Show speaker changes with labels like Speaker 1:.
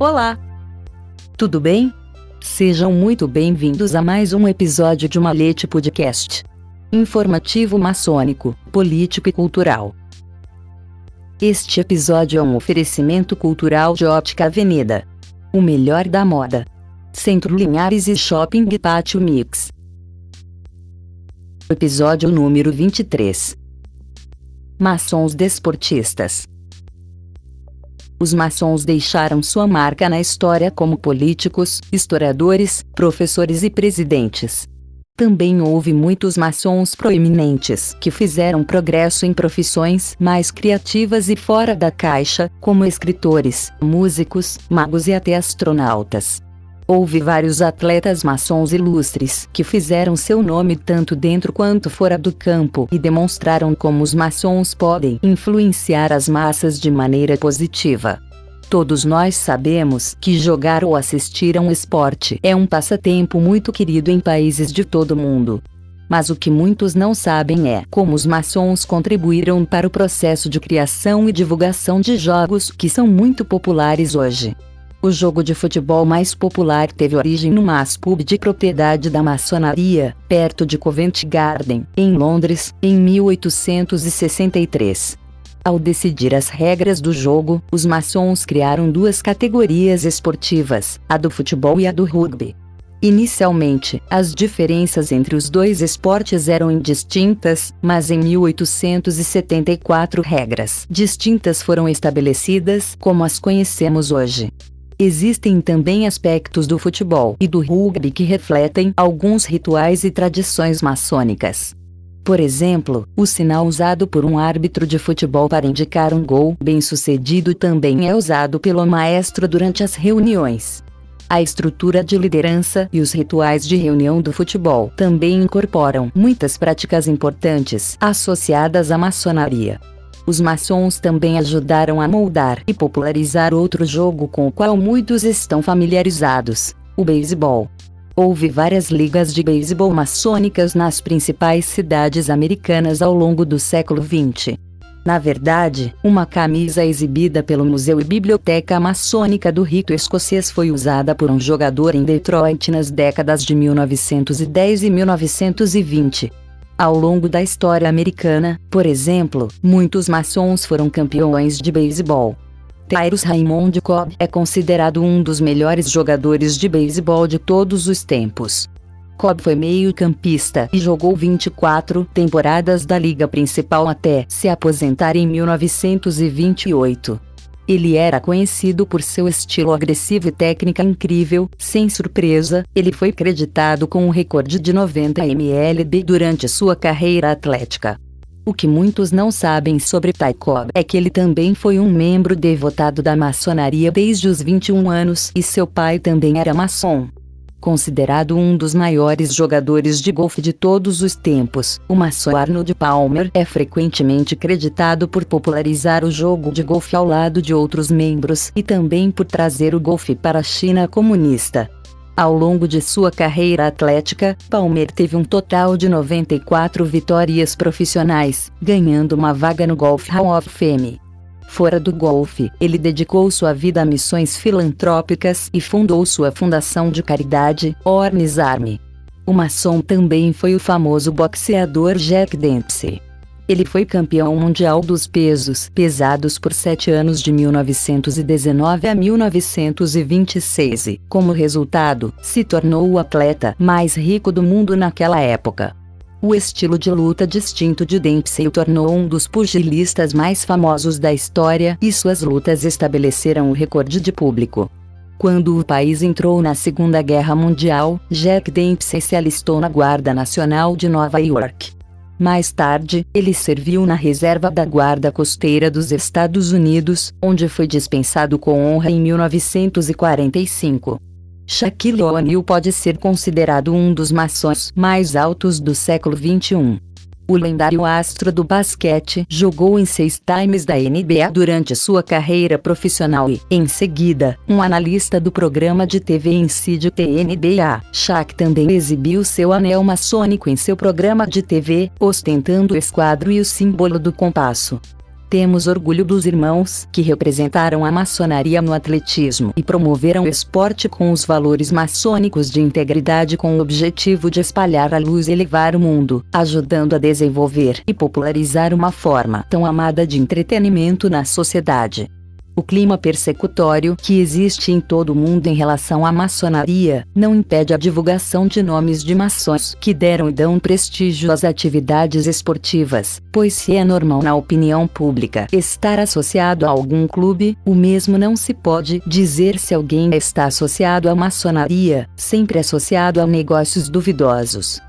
Speaker 1: Olá! Tudo bem? Sejam muito bem-vindos a mais um episódio de Malete Podcast. Informativo maçônico, político e cultural. Este episódio é um oferecimento cultural de Óptica Avenida. O melhor da moda. Centro Linhares e Shopping Pátio Mix. Episódio número 23. Maçons desportistas. Os maçons deixaram sua marca na história como políticos, historiadores, professores e presidentes. Também houve muitos maçons proeminentes que fizeram progresso em profissões mais criativas e fora da caixa, como escritores, músicos, magos e até astronautas. Houve vários atletas maçons ilustres que fizeram seu nome tanto dentro quanto fora do campo e demonstraram como os maçons podem influenciar as massas de maneira positiva. Todos nós sabemos que jogar ou assistir a um esporte é um passatempo muito querido em países de todo o mundo. Mas o que muitos não sabem é como os maçons contribuíram para o processo de criação e divulgação de jogos que são muito populares hoje. O jogo de futebol mais popular teve origem no Mass Pub de propriedade da maçonaria, perto de Covent Garden, em Londres, em 1863. Ao decidir as regras do jogo, os maçons criaram duas categorias esportivas, a do futebol e a do rugby. Inicialmente, as diferenças entre os dois esportes eram indistintas, mas em 1874 regras distintas foram estabelecidas como as conhecemos hoje. Existem também aspectos do futebol e do rugby que refletem alguns rituais e tradições maçônicas. Por exemplo, o sinal usado por um árbitro de futebol para indicar um gol bem-sucedido também é usado pelo maestro durante as reuniões. A estrutura de liderança e os rituais de reunião do futebol também incorporam muitas práticas importantes associadas à maçonaria. Os maçons também ajudaram a moldar e popularizar outro jogo com o qual muitos estão familiarizados: o beisebol. Houve várias ligas de beisebol maçônicas nas principais cidades americanas ao longo do século XX. Na verdade, uma camisa exibida pelo Museu e Biblioteca Maçônica do Rito Escocês foi usada por um jogador em Detroit nas décadas de 1910 e 1920. Ao longo da história americana, por exemplo, muitos maçons foram campeões de beisebol. Tyrus Raymond Cobb é considerado um dos melhores jogadores de beisebol de todos os tempos. Cobb foi meio-campista e jogou 24 temporadas da liga principal até se aposentar em 1928. Ele era conhecido por seu estilo agressivo e técnica incrível. Sem surpresa, ele foi creditado com um recorde de 90 mlb durante sua carreira atlética. O que muitos não sabem sobre Taikob é que ele também foi um membro devotado da maçonaria desde os 21 anos e seu pai também era maçom. Considerado um dos maiores jogadores de golfe de todos os tempos, o maçom Arnold Palmer é frequentemente creditado por popularizar o jogo de golfe ao lado de outros membros e também por trazer o golfe para a China comunista. Ao longo de sua carreira atlética, Palmer teve um total de 94 vitórias profissionais, ganhando uma vaga no Golf Hall of Fame. Fora do golfe, ele dedicou sua vida a missões filantrópicas e fundou sua fundação de caridade, Ornis Army. O maçom também foi o famoso boxeador Jack Dempsey. Ele foi campeão mundial dos pesos pesados por sete anos de 1919 a 1926 e, como resultado, se tornou o atleta mais rico do mundo naquela época. O estilo de luta distinto de Dempsey o tornou um dos pugilistas mais famosos da história e suas lutas estabeleceram o recorde de público. Quando o país entrou na Segunda Guerra Mundial, Jack Dempsey se alistou na Guarda Nacional de Nova York. Mais tarde, ele serviu na reserva da Guarda Costeira dos Estados Unidos, onde foi dispensado com honra em 1945. Shaquille O'Neal pode ser considerado um dos maçons mais altos do século XXI. O lendário astro do basquete jogou em seis times da NBA durante sua carreira profissional e, em seguida, um analista do programa de TV Incídio TNBA. Shaq também exibiu seu anel maçônico em seu programa de TV, ostentando o esquadro e o símbolo do compasso. Temos orgulho dos irmãos que representaram a maçonaria no atletismo e promoveram o esporte com os valores maçônicos de integridade com o objetivo de espalhar a luz e elevar o mundo, ajudando a desenvolver e popularizar uma forma tão amada de entretenimento na sociedade. O clima persecutório que existe em todo o mundo em relação à maçonaria não impede a divulgação de nomes de maçons que deram e dão prestígio às atividades esportivas, pois se é normal na opinião pública estar associado a algum clube, o mesmo não se pode dizer se alguém está associado à maçonaria, sempre associado a negócios duvidosos.